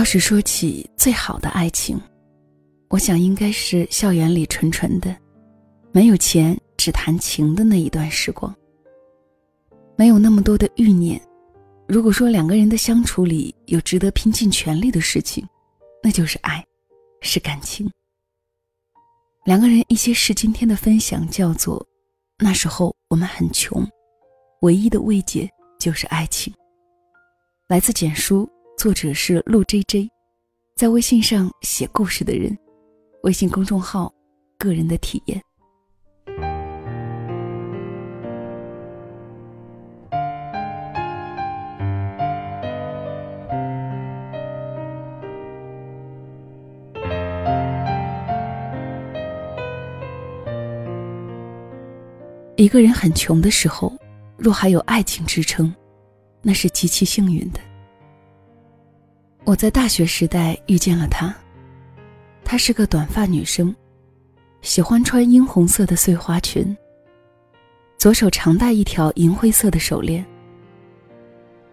要是说起最好的爱情，我想应该是校园里纯纯的，没有钱只谈情的那一段时光。没有那么多的欲念。如果说两个人的相处里有值得拼尽全力的事情，那就是爱，是感情。两个人一些事今天的分享叫做：那时候我们很穷，唯一的慰藉就是爱情。来自简书。作者是陆 J J，在微信上写故事的人，微信公众号个人的体验。一个人很穷的时候，若还有爱情支撑，那是极其幸运的。我在大学时代遇见了她，她是个短发女生，喜欢穿樱红色的碎花裙，左手常戴一条银灰色的手链。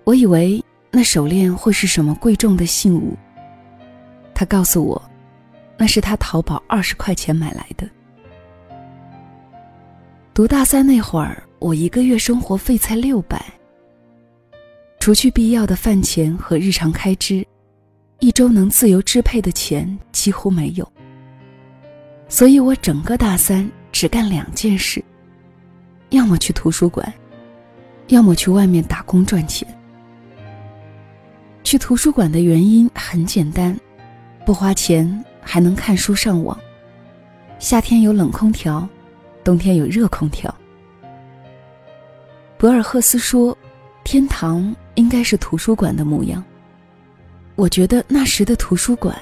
我以为那手链会是什么贵重的信物，她告诉我，那是她淘宝二十块钱买来的。读大三那会儿，我一个月生活费才六百，除去必要的饭钱和日常开支。一周能自由支配的钱几乎没有，所以我整个大三只干两件事：要么去图书馆，要么去外面打工赚钱。去图书馆的原因很简单，不花钱还能看书上网，夏天有冷空调，冬天有热空调。博尔赫斯说：“天堂应该是图书馆的模样。”我觉得那时的图书馆，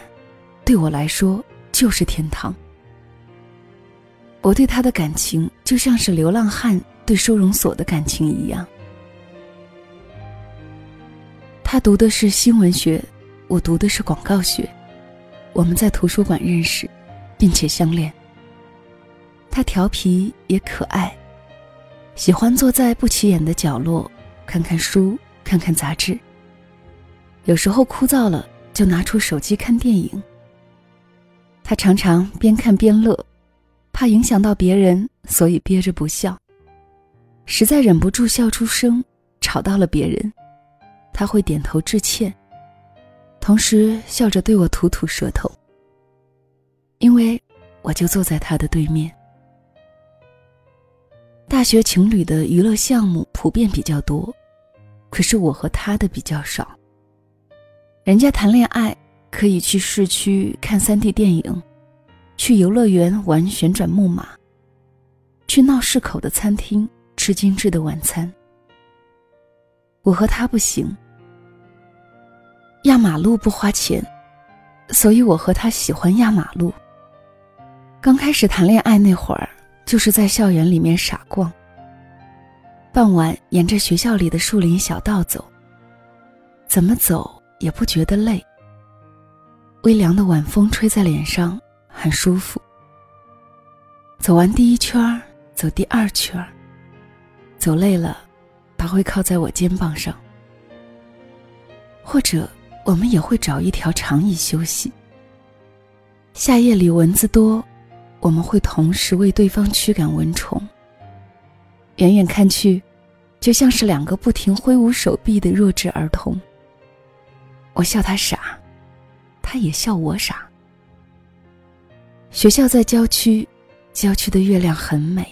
对我来说就是天堂。我对他的感情就像是流浪汉对收容所的感情一样。他读的是新闻学，我读的是广告学。我们在图书馆认识，并且相恋。他调皮也可爱，喜欢坐在不起眼的角落，看看书，看看杂志。有时候枯燥了，就拿出手机看电影。他常常边看边乐，怕影响到别人，所以憋着不笑。实在忍不住笑出声，吵到了别人，他会点头致歉，同时笑着对我吐吐舌头。因为我就坐在他的对面。大学情侣的娱乐项目普遍比较多，可是我和他的比较少。人家谈恋爱可以去市区看 3D 电影，去游乐园玩旋转木马，去闹市口的餐厅吃精致的晚餐。我和他不行，压马路不花钱，所以我和他喜欢压马路。刚开始谈恋爱那会儿，就是在校园里面傻逛。傍晚沿着学校里的树林小道走，怎么走？也不觉得累。微凉的晚风吹在脸上，很舒服。走完第一圈走第二圈走累了，他会靠在我肩膀上，或者我们也会找一条长椅休息。夏夜里蚊子多，我们会同时为对方驱赶蚊虫。远远看去，就像是两个不停挥舞手臂的弱智儿童。我笑他傻，他也笑我傻。学校在郊区，郊区的月亮很美。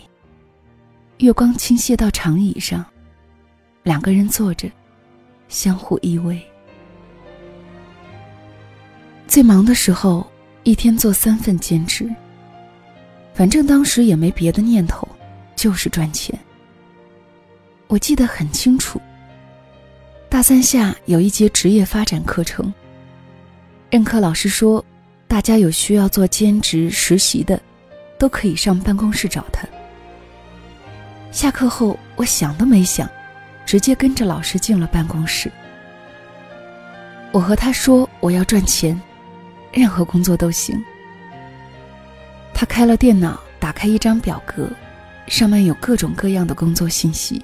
月光倾泻到长椅上，两个人坐着，相互依偎。最忙的时候，一天做三份兼职。反正当时也没别的念头，就是赚钱。我记得很清楚。大三下有一节职业发展课程。任课老师说，大家有需要做兼职实习的，都可以上办公室找他。下课后，我想都没想，直接跟着老师进了办公室。我和他说我要赚钱，任何工作都行。他开了电脑，打开一张表格，上面有各种各样的工作信息。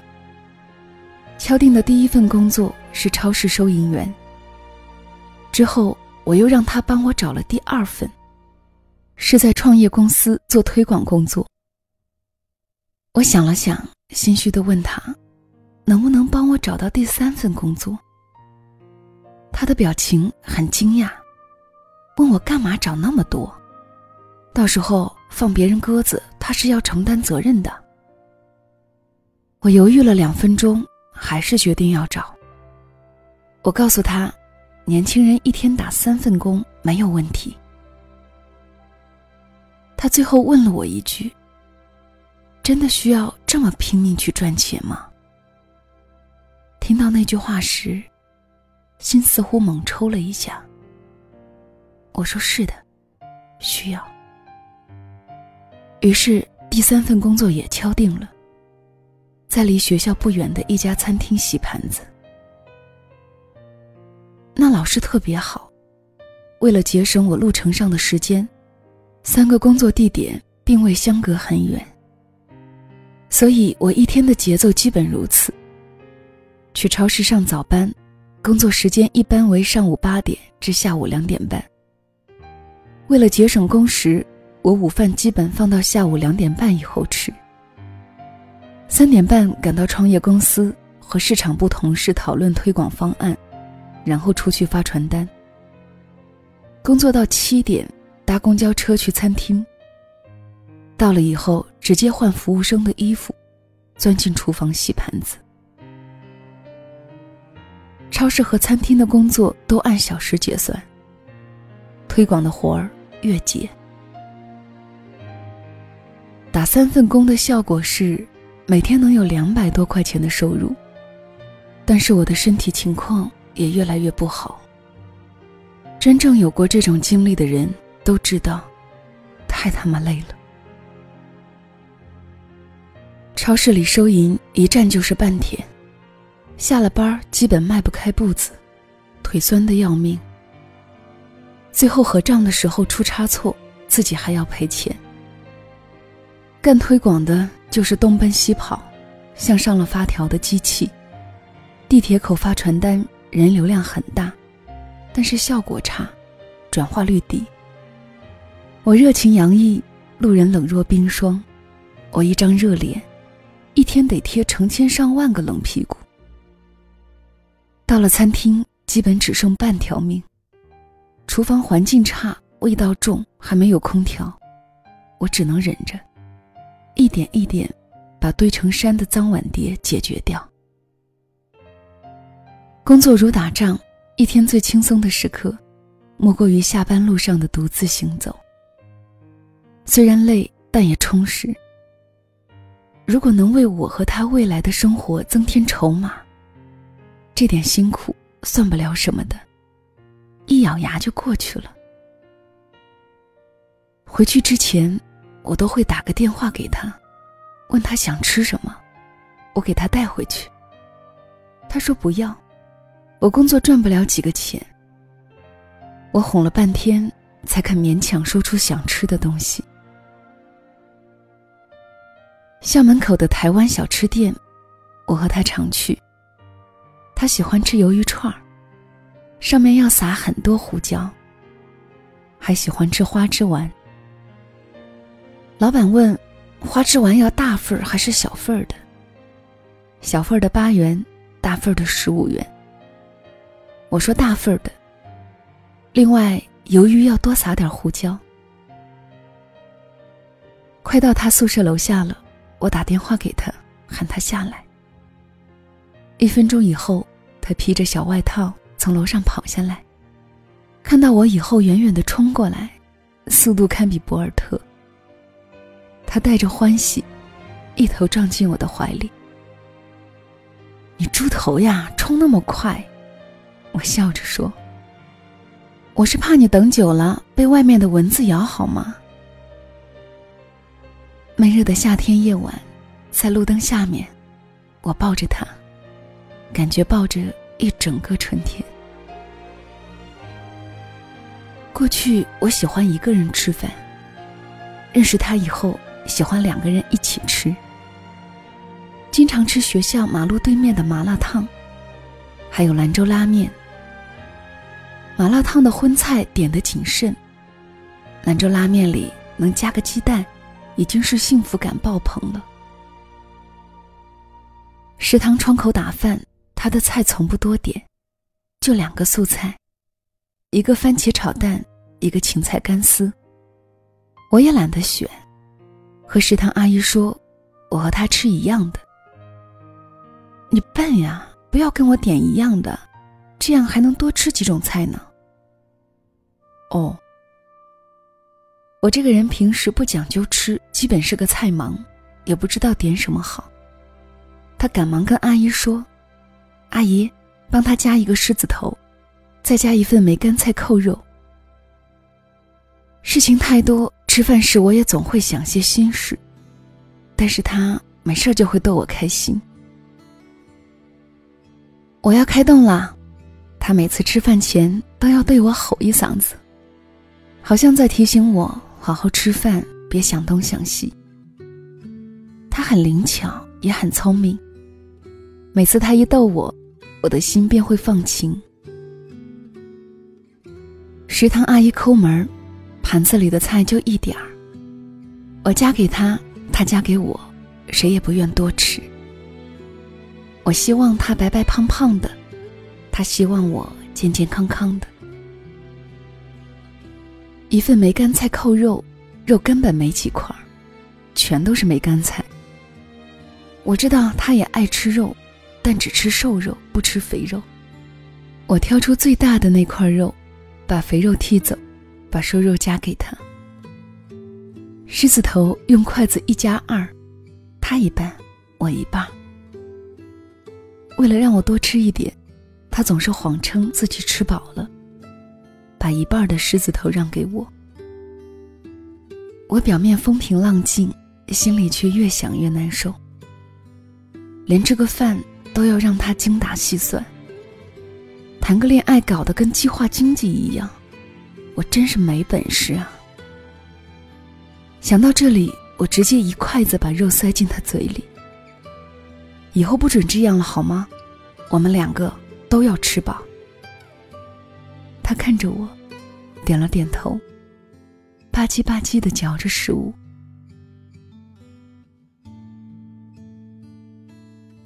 敲定的第一份工作是超市收银员。之后我又让他帮我找了第二份，是在创业公司做推广工作。我想了想，心虚的问他，能不能帮我找到第三份工作？他的表情很惊讶，问我干嘛找那么多？到时候放别人鸽子，他是要承担责任的。我犹豫了两分钟，还是决定要找。我告诉他，年轻人一天打三份工没有问题。他最后问了我一句：“真的需要这么拼命去赚钱吗？”听到那句话时，心似乎猛抽了一下。我说：“是的，需要。”于是第三份工作也敲定了。在离学校不远的一家餐厅洗盘子。那老师特别好，为了节省我路程上的时间，三个工作地点并未相隔很远，所以我一天的节奏基本如此。去超市上早班，工作时间一般为上午八点至下午两点半。为了节省工时，我午饭基本放到下午两点半以后吃。三点半赶到创业公司，和市场部同事讨论推广方案，然后出去发传单。工作到七点，搭公交车去餐厅。到了以后，直接换服务生的衣服，钻进厨房洗盘子。超市和餐厅的工作都按小时结算。推广的活儿月结。打三份工的效果是。每天能有两百多块钱的收入，但是我的身体情况也越来越不好。真正有过这种经历的人都知道，太他妈累了。超市里收银一站就是半天，下了班基本迈不开步子，腿酸的要命。最后核账的时候出差错，自己还要赔钱。干推广的。就是东奔西跑，像上了发条的机器。地铁口发传单，人流量很大，但是效果差，转化率低。我热情洋溢，路人冷若冰霜。我一张热脸，一天得贴成千上万个冷屁股。到了餐厅，基本只剩半条命。厨房环境差，味道重，还没有空调，我只能忍着。一点一点，把堆成山的脏碗碟解决掉。工作如打仗，一天最轻松的时刻，莫过于下班路上的独自行走。虽然累，但也充实。如果能为我和他未来的生活增添筹码，这点辛苦算不了什么的，一咬牙就过去了。回去之前。我都会打个电话给他，问他想吃什么，我给他带回去。他说不要，我工作赚不了几个钱。我哄了半天，才肯勉强说出想吃的东西。校门口的台湾小吃店，我和他常去。他喜欢吃鱿鱼串儿，上面要撒很多胡椒，还喜欢吃花枝丸。老板问：“花枝丸要大份儿还是小份儿的？”小份儿的八元，大份儿的十五元。我说大份儿的。另外，鱿鱼要多撒点胡椒。快到他宿舍楼下了，我打电话给他，喊他下来。一分钟以后，他披着小外套从楼上跑下来，看到我以后，远远的冲过来，速度堪比博尔特。他带着欢喜，一头撞进我的怀里。你猪头呀，冲那么快！我笑着说：“我是怕你等久了被外面的蚊子咬，好吗？”闷热的夏天夜晚，在路灯下面，我抱着他，感觉抱着一整个春天。过去我喜欢一个人吃饭，认识他以后。喜欢两个人一起吃，经常吃学校马路对面的麻辣烫，还有兰州拉面。麻辣烫的荤菜点得谨慎，兰州拉面里能加个鸡蛋，已经是幸福感爆棚了。食堂窗口打饭，他的菜从不多点，就两个素菜，一个番茄炒蛋，一个芹菜干丝。我也懒得选，和食堂阿姨说，我和她吃一样的。你笨呀，不要跟我点一样的，这样还能多吃几种菜呢。哦，我这个人平时不讲究吃，基本是个菜盲，也不知道点什么好。他赶忙跟阿姨说：“阿姨，帮他加一个狮子头，再加一份梅干菜扣肉。”事情太多，吃饭时我也总会想些心事，但是他没事就会逗我开心。我要开动了，他每次吃饭前都要对我吼一嗓子，好像在提醒我好好吃饭，别想东想西。他很灵巧，也很聪明。每次他一逗我，我的心便会放晴。食堂阿姨抠门盘子里的菜就一点儿，我夹给他，他夹给我，谁也不愿多吃。我希望他白白胖胖的，他希望我健健康康的。一份梅干菜扣肉，肉根本没几块儿全都是梅干菜。我知道他也爱吃肉。但只吃瘦肉，不吃肥肉。我挑出最大的那块肉，把肥肉剔走，把瘦肉夹给他。狮子头用筷子一夹二，他一半，我一半。为了让我多吃一点，他总是谎称自己吃饱了，把一半的狮子头让给我。我表面风平浪静，心里却越想越难受。连这个饭。都要让他精打细算。谈个恋爱搞得跟计划经济一样，我真是没本事啊！想到这里，我直接一筷子把肉塞进他嘴里。以后不准这样了，好吗？我们两个都要吃饱。他看着我，点了点头，吧唧吧唧的嚼着食物。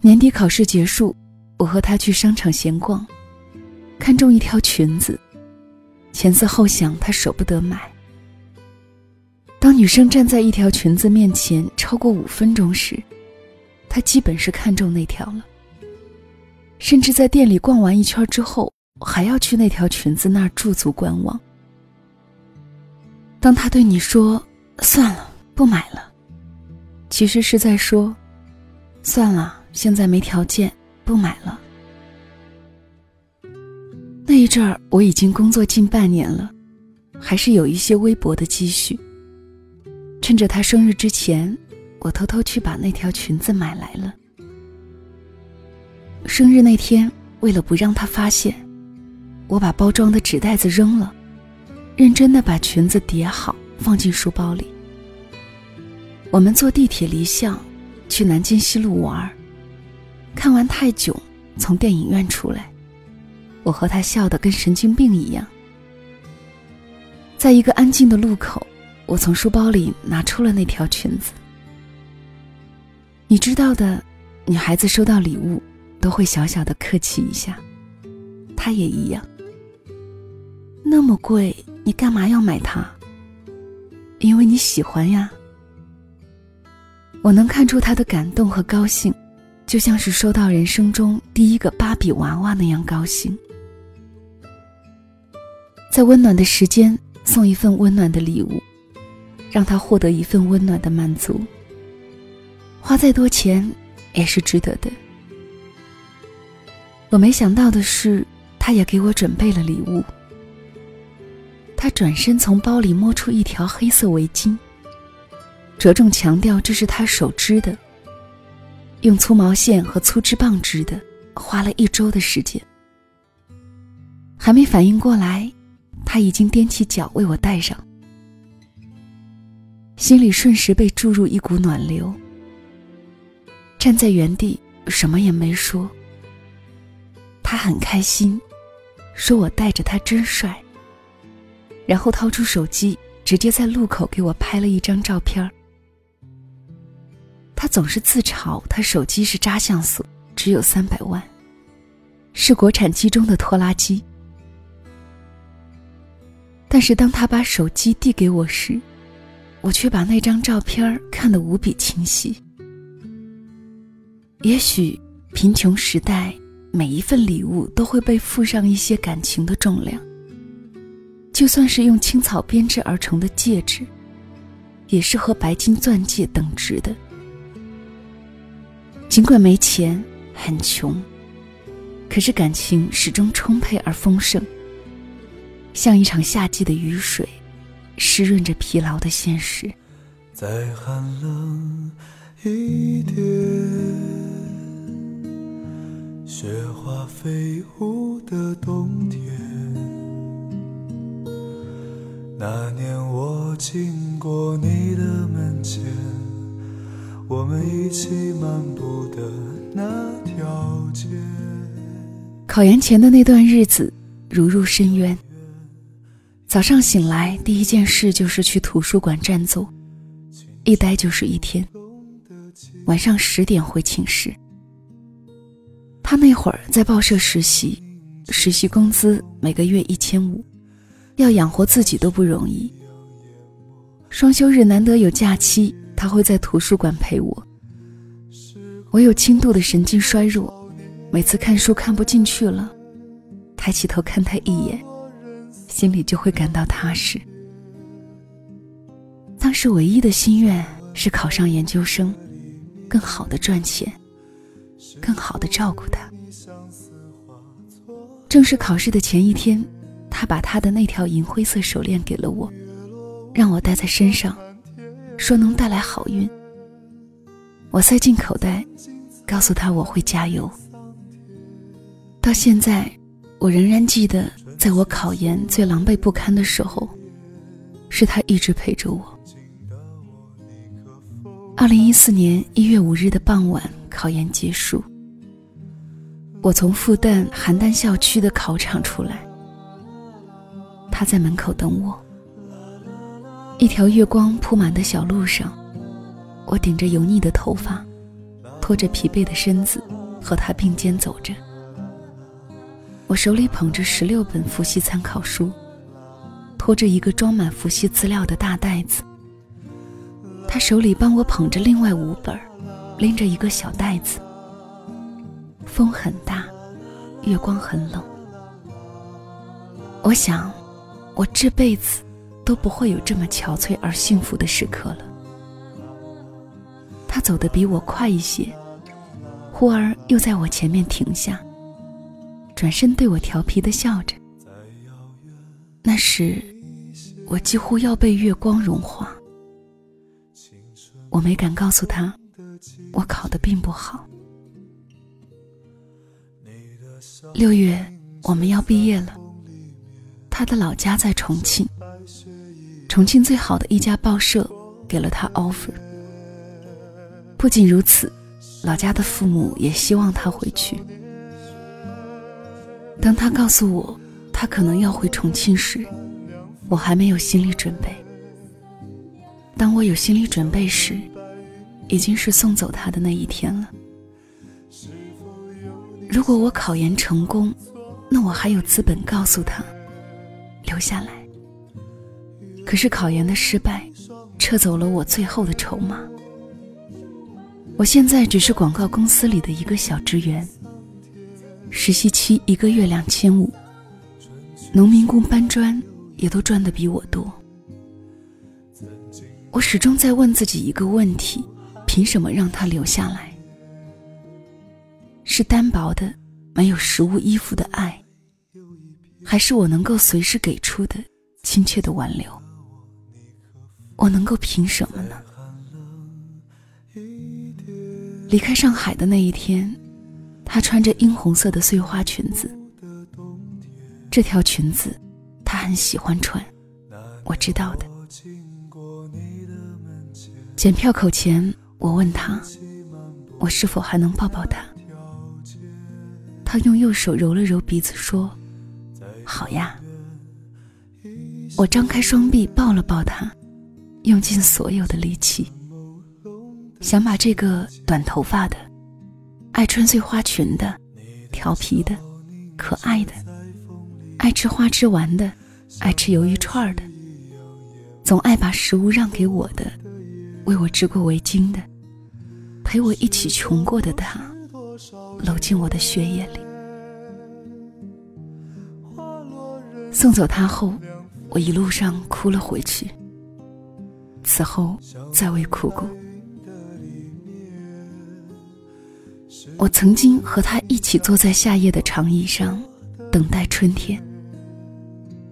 年底考试结束，我和他去商场闲逛，看中一条裙子，前思后想，他舍不得买。当女生站在一条裙子面前超过五分钟时，他基本是看中那条了。甚至在店里逛完一圈之后，还要去那条裙子那儿驻足观望。当他对你说“算了，不买了”，其实是在说“算了”。现在没条件，不买了。那一阵儿我已经工作近半年了，还是有一些微薄的积蓄。趁着他生日之前，我偷偷去把那条裙子买来了。生日那天，为了不让他发现，我把包装的纸袋子扔了，认真的把裙子叠好，放进书包里。我们坐地铁离校，去南京西路玩。看完泰囧，从电影院出来，我和他笑得跟神经病一样。在一个安静的路口，我从书包里拿出了那条裙子。你知道的，女孩子收到礼物都会小小的客气一下，她也一样。那么贵，你干嘛要买它？因为你喜欢呀。我能看出他的感动和高兴。就像是收到人生中第一个芭比娃娃那样高兴，在温暖的时间送一份温暖的礼物，让他获得一份温暖的满足。花再多钱也是值得的。我没想到的是，他也给我准备了礼物。他转身从包里摸出一条黑色围巾，着重强调这是他手织的。用粗毛线和粗织棒织的，花了一周的时间。还没反应过来，他已经踮起脚为我戴上，心里瞬时被注入一股暖流。站在原地，什么也没说。他很开心，说我带着他真帅。然后掏出手机，直接在路口给我拍了一张照片他总是自嘲他手机是渣像素，只有三百万，是国产机中的拖拉机。但是当他把手机递给我时，我却把那张照片看得无比清晰。也许贫穷时代，每一份礼物都会被附上一些感情的重量。就算是用青草编织而成的戒指，也是和白金钻戒等值的。尽管没钱，很穷，可是感情始终充沛而丰盛，像一场夏季的雨水，湿润着疲劳的现实。再寒冷一点。雪花飞舞的冬天，那年我经过你的门前，我们一起漫步的那条街。考研前的那段日子，如入深渊。早上醒来，第一件事就是去图书馆占座，一待就是一天。晚上十点回寝室。他那会儿在报社实习，实习工资每个月一千五，要养活自己都不容易。双休日难得有假期，他会在图书馆陪我。我有轻度的神经衰弱，每次看书看不进去了，抬起头看他一眼，心里就会感到踏实。当时唯一的心愿是考上研究生，更好的赚钱。更好的照顾他。正式考试的前一天，把他的那条银灰色手链给了我，让我戴在身上，说能带来好运。我塞进口袋，告诉他我会加油。到现在，我仍然记得，在我考研最狼狈不堪的时候，是他一直陪着我。二零一四年一月五日的傍晚。考研结束，我从复旦邯郸校区的考场出来，他在门口等我。一条月光铺满的小路上，我顶着油腻的头发，拖着疲惫的身子，和他并肩走着。我手里捧着十六本复习参考书，拖着一个装满复习资料的大袋子。他手里帮我捧着另外五本。拎着一个小袋子，风很大，月光很冷。我想，我这辈子都不会有这么憔悴而幸福的时刻了。他走得比我快一些，忽而又在我前面停下，转身对我调皮的笑着。那时，我几乎要被月光融化。我没敢告诉他。我考的并不好。六月我们要毕业了，他的老家在重庆，重庆最好的一家报社给了他 offer。不仅如此，老家的父母也希望他回去。当他告诉我他可能要回重庆时，我还没有心理准备。当我有心理准备时，已经是送走他的那一天了。如果我考研成功，那我还有资本告诉他留下来。可是考研的失败，撤走了我最后的筹码。我现在只是广告公司里的一个小职员，实习期一个月两千五，农民工搬砖也都赚的比我多。我始终在问自己一个问题。凭什么让他留下来？是单薄的、没有食物依附的爱，还是我能够随时给出的亲切的挽留？我能够凭什么呢？离开上海的那一天，她穿着樱红色的碎花裙子。这条裙子，她很喜欢穿，我知道的。检票口前。我问他，我是否还能抱抱他？他用右手揉了揉鼻子，说：“好呀。我张开双臂抱了抱他，用尽所有的力气，想把这个短头发的、爱穿碎花裙的、调皮的、可爱的、爱吃花枝丸的、爱吃鱿鱼串的、总爱把食物让给我的、为我织过围巾的、陪我一起穷过的他，搂进我的血液里。送走他后。我一路上哭了回去，此后再未哭过。我曾经和他一起坐在夏夜的长椅上，等待春天。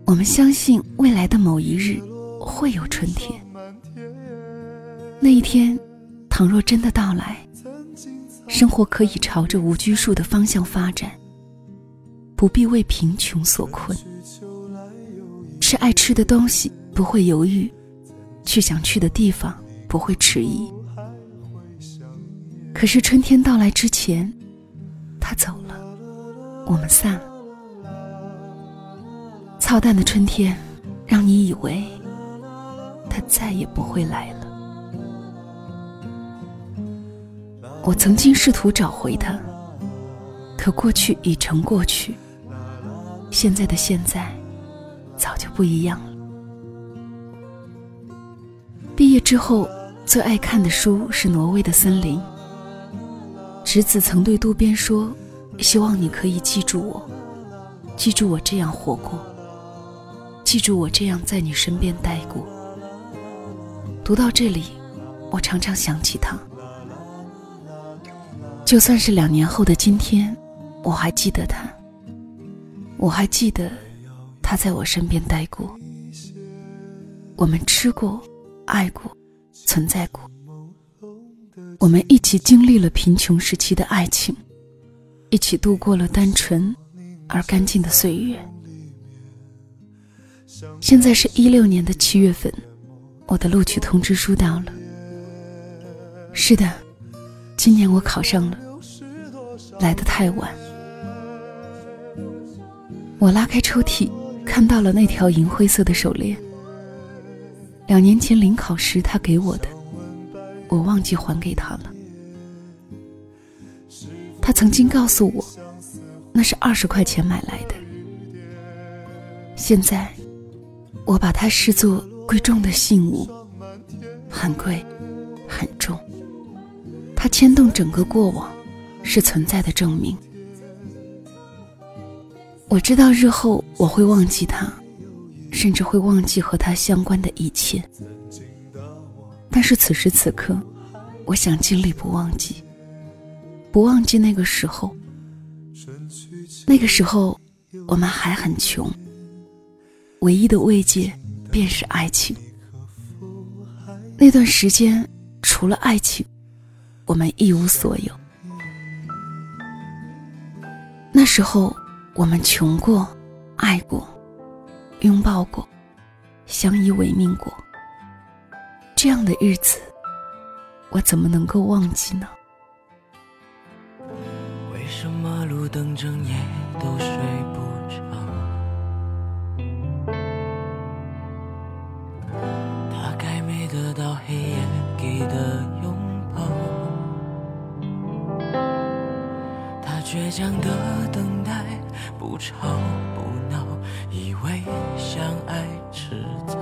我们相信未来的某一日会有春天。那一天，倘若真的到来，生活可以朝着无拘束的方向发展，不必为贫穷所困。吃爱吃的东西不会犹豫，去想去的地方不会迟疑。可是春天到来之前，他走了，我们散了。操蛋的春天，让你以为他再也不会来了。我曾经试图找回他，可过去已成过去，现在的现在。早就不一样了。毕业之后，最爱看的书是《挪威的森林》。侄子曾对渡边说：“希望你可以记住我，记住我这样活过，记住我这样在你身边待过。”读到这里，我常常想起他。就算是两年后的今天，我还记得他，我还记得。他在我身边待过，我们吃过，爱过，存在过。我们一起经历了贫穷时期的爱情，一起度过了单纯而干净的岁月。现在是一六年的七月份，我的录取通知书到了。是的，今年我考上了，来的太晚。我拉开抽屉。看到了那条银灰色的手链，两年前临考时他给我的，我忘记还给他了。他曾经告诉我，那是二十块钱买来的。现在，我把它视作贵重的信物，很贵，很重。它牵动整个过往，是存在的证明。我知道日后我会忘记他，甚至会忘记和他相关的一切。但是此时此刻，我想尽力不忘记，不忘记那个时候。那个时候，我们还很穷，唯一的慰藉便是爱情。那段时间，除了爱情，我们一无所有。那时候。我们穷过，爱过，拥抱过，相依为命过。这样的日子，我怎么能够忘记呢？为什么路灯整夜都睡不着？大概没得到黑夜给的拥抱。他倔强的等。不吵不闹，以为相爱迟早。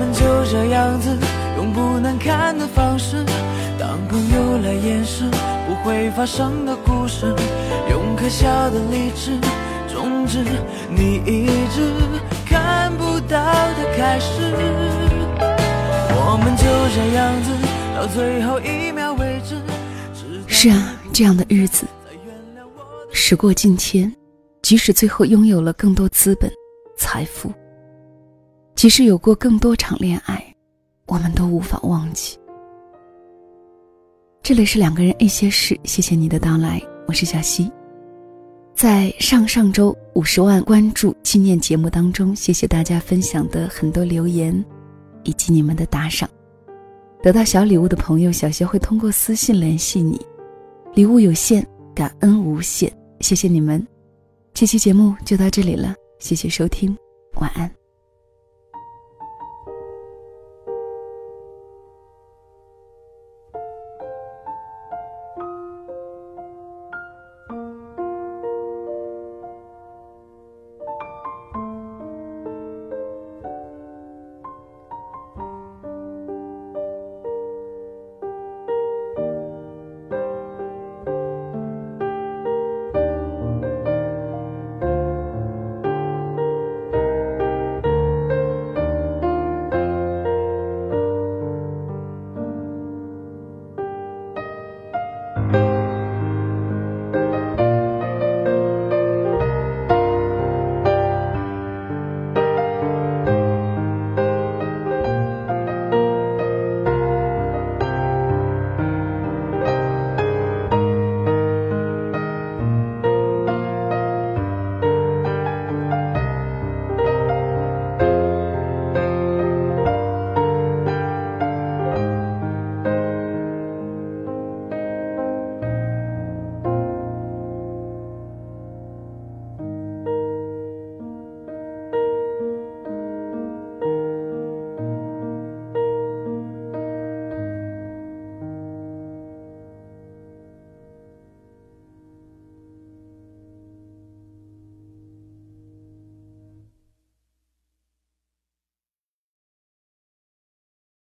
们就这样子，用不难看的方式，当朋友来掩饰不会发生的故事，用可笑的理智终止你一直。看不到的。开始。我们就这样子到最后一秒为止。是啊，这样的日子，时过境迁，即使最后拥有了更多资本、财富，即使有过更多场恋爱，我们都无法忘记。这里是两个人一些事，谢谢你的到来，我是小溪。在上上周五十万关注纪念节目当中，谢谢大家分享的很多留言，以及你们的打赏。得到小礼物的朋友，小溪会通过私信联系你。礼物有限，感恩无限，谢谢你们。这期节目就到这里了，谢谢收听，晚安。